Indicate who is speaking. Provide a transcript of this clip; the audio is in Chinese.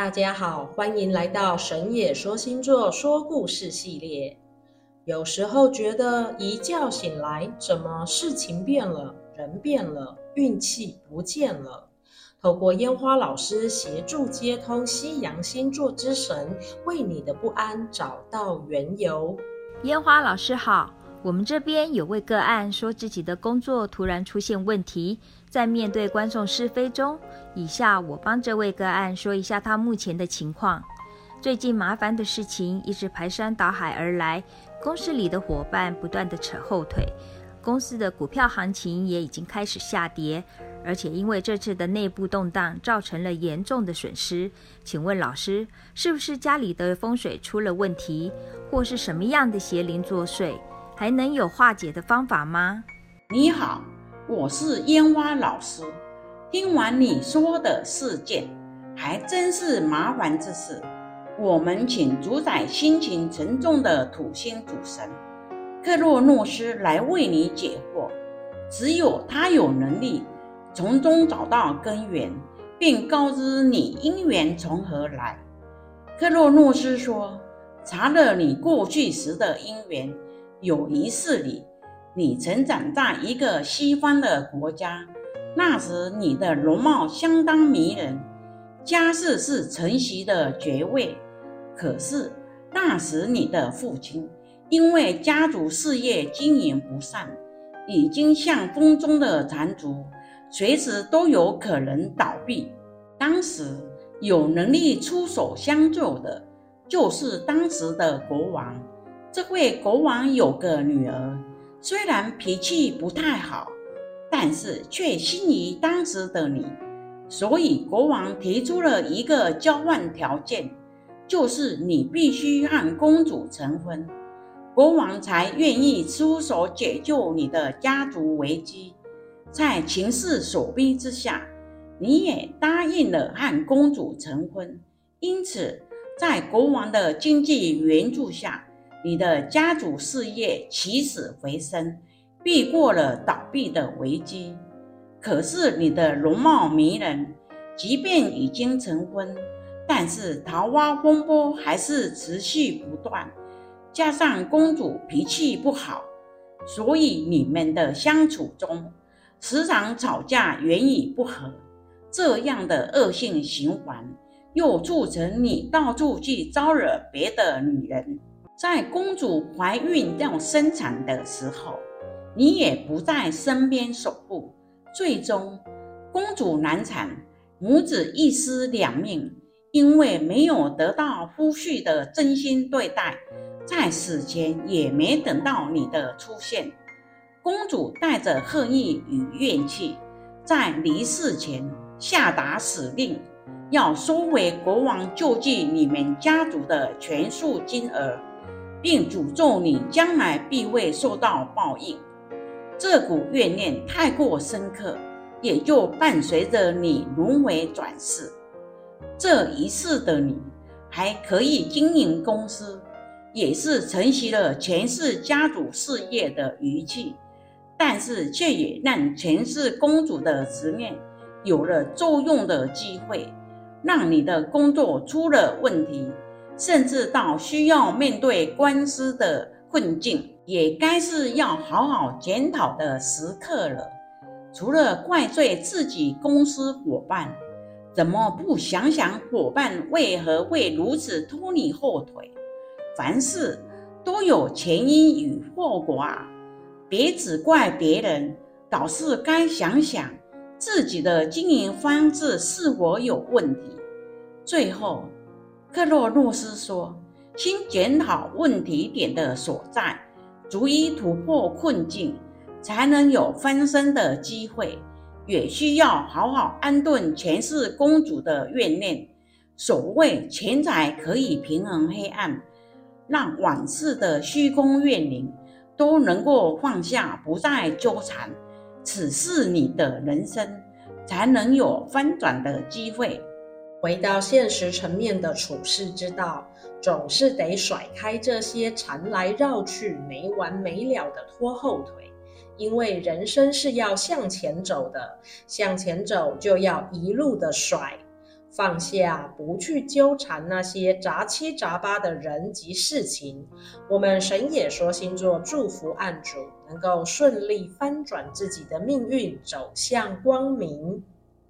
Speaker 1: 大家好，欢迎来到神野说星座说故事系列。有时候觉得一觉醒来，怎么事情变了，人变了，运气不见了。透过烟花老师协助接通西洋星座之神，为你的不安找到缘由。
Speaker 2: 烟花老师好。我们这边有位个案说自己的工作突然出现问题，在面对观众是非中，以下我帮这位个案说一下他目前的情况。最近麻烦的事情一直排山倒海而来，公司里的伙伴不断地扯后腿，公司的股票行情也已经开始下跌，而且因为这次的内部动荡造成了严重的损失。请问老师，是不是家里的风水出了问题，或是什么样的邪灵作祟？还能有化解的方法吗？
Speaker 3: 你好，我是烟花老师。听完你说的事件，还真是麻烦之事。我们请主宰心情沉重的土星主神克洛诺斯来为你解惑。只有他有能力从中找到根源，并告知你因缘从何来。克洛诺斯说：“查了你过去时的因缘。”有一世里，你成长在一个西方的国家，那时你的容貌相当迷人，家世是承袭的爵位。可是那时你的父亲因为家族事业经营不善，已经像风中的残烛，随时都有可能倒闭。当时有能力出手相救的，就是当时的国王。这位国王有个女儿，虽然脾气不太好，但是却心仪当时的你，所以国王提出了一个交换条件，就是你必须和公主成婚，国王才愿意出手解救你的家族危机。在情势所逼之下，你也答应了和公主成婚，因此在国王的经济援助下。你的家族事业起死回生，避过了倒闭的危机。可是你的容貌迷人，即便已经成婚，但是桃花风波还是持续不断。加上公主脾气不好，所以你们的相处中时常吵架，言语不和。这样的恶性循环，又促成你到处去招惹别的女人。在公主怀孕要生产的时候，你也不在身边守护，最终公主难产，母子一尸两命。因为没有得到夫婿的真心对待，在死前也没等到你的出现。公主带着恨意与怨气，在离世前下达死令，要收回国王救济你们家族的全数金额。并诅咒你将来必会受到报应，这股怨念太过深刻，也就伴随着你轮回转世。这一世的你还可以经营公司，也是承袭了前世家族事业的余气，但是却也让前世公主的执念有了作用的机会，让你的工作出了问题。甚至到需要面对官司的困境，也该是要好好检讨的时刻了。除了怪罪自己公司伙伴，怎么不想想伙伴为何会如此拖你后腿？凡事都有前因与后果啊！别只怪别人，倒是该想想自己的经营方式是否有问题。最后。克洛诺斯说：“先检讨问题点的所在，逐一突破困境，才能有翻身的机会。也需要好好安顿前世公主的怨念。所谓钱财可以平衡黑暗，让往事的虚空怨灵都能够放下，不再纠缠。此是你的人生，才能有翻转的机会。”
Speaker 1: 回到现实层面的处世之道，总是得甩开这些缠来绕去、没完没了的拖后腿，因为人生是要向前走的，向前走就要一路的甩，放下，不去纠缠那些杂七杂八的人及事情。我们神野说星座祝福案主能够顺利翻转自己的命运，走向光明。